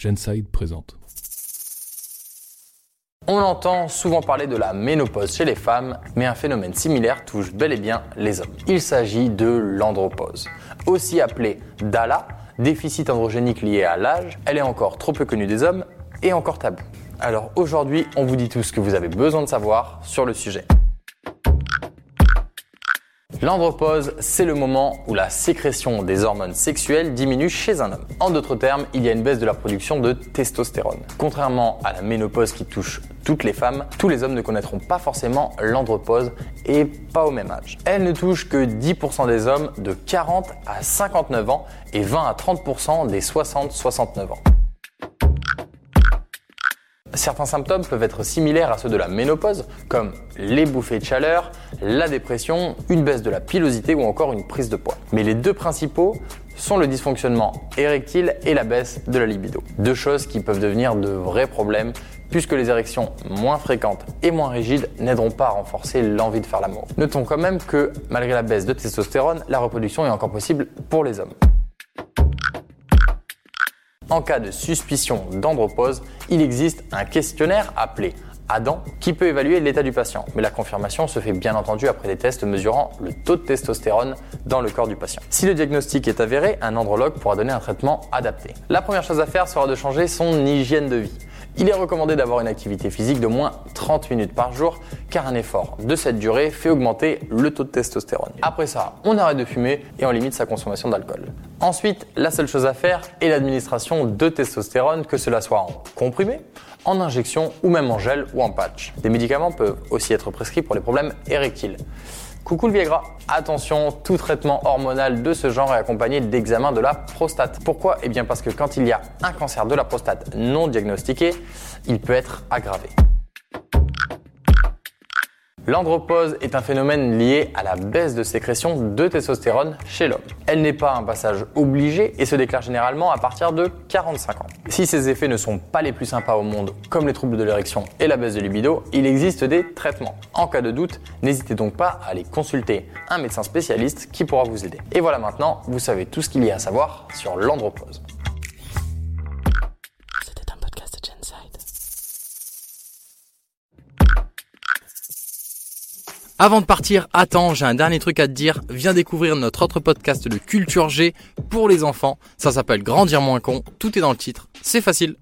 Genside présente. On entend souvent parler de la ménopause chez les femmes, mais un phénomène similaire touche bel et bien les hommes. Il s'agit de l'andropause. Aussi appelée DALA, déficit androgénique lié à l'âge, elle est encore trop peu connue des hommes et encore taboue. Alors aujourd'hui, on vous dit tout ce que vous avez besoin de savoir sur le sujet. L'andropause, c'est le moment où la sécrétion des hormones sexuelles diminue chez un homme. En d'autres termes, il y a une baisse de la production de testostérone. Contrairement à la ménopause qui touche toutes les femmes, tous les hommes ne connaîtront pas forcément l'andropause et pas au même âge. Elle ne touche que 10% des hommes de 40 à 59 ans et 20 à 30% des 60-69 ans. Certains symptômes peuvent être similaires à ceux de la ménopause, comme les bouffées de chaleur, la dépression, une baisse de la pilosité ou encore une prise de poids. Mais les deux principaux sont le dysfonctionnement érectile et la baisse de la libido. Deux choses qui peuvent devenir de vrais problèmes puisque les érections moins fréquentes et moins rigides n'aideront pas à renforcer l'envie de faire l'amour. Notons quand même que malgré la baisse de testostérone, la reproduction est encore possible pour les hommes. En cas de suspicion d'andropause, il existe un questionnaire appelé Adam qui peut évaluer l'état du patient. Mais la confirmation se fait bien entendu après des tests mesurant le taux de testostérone dans le corps du patient. Si le diagnostic est avéré, un andrologue pourra donner un traitement adapté. La première chose à faire sera de changer son hygiène de vie. Il est recommandé d'avoir une activité physique de moins 30 minutes par jour car un effort de cette durée fait augmenter le taux de testostérone. Après ça, on arrête de fumer et on limite sa consommation d'alcool. Ensuite, la seule chose à faire est l'administration de testostérone, que cela soit en comprimé, en injection ou même en gel ou en patch. Des médicaments peuvent aussi être prescrits pour les problèmes érectiles. Coucou le Viagra. Attention, tout traitement hormonal de ce genre est accompagné d'examen de la prostate. Pourquoi? Eh bien parce que quand il y a un cancer de la prostate non diagnostiqué, il peut être aggravé. L'andropause est un phénomène lié à la baisse de sécrétion de testostérone chez l'homme. Elle n'est pas un passage obligé et se déclare généralement à partir de 45 ans. Si ces effets ne sont pas les plus sympas au monde, comme les troubles de l'érection et la baisse de libido, il existe des traitements. En cas de doute, n'hésitez donc pas à aller consulter un médecin spécialiste qui pourra vous aider. Et voilà maintenant, vous savez tout ce qu'il y a à savoir sur l'andropause. Avant de partir, attends, j'ai un dernier truc à te dire. Viens découvrir notre autre podcast de Culture G pour les enfants. Ça s'appelle Grandir moins con. Tout est dans le titre. C'est facile.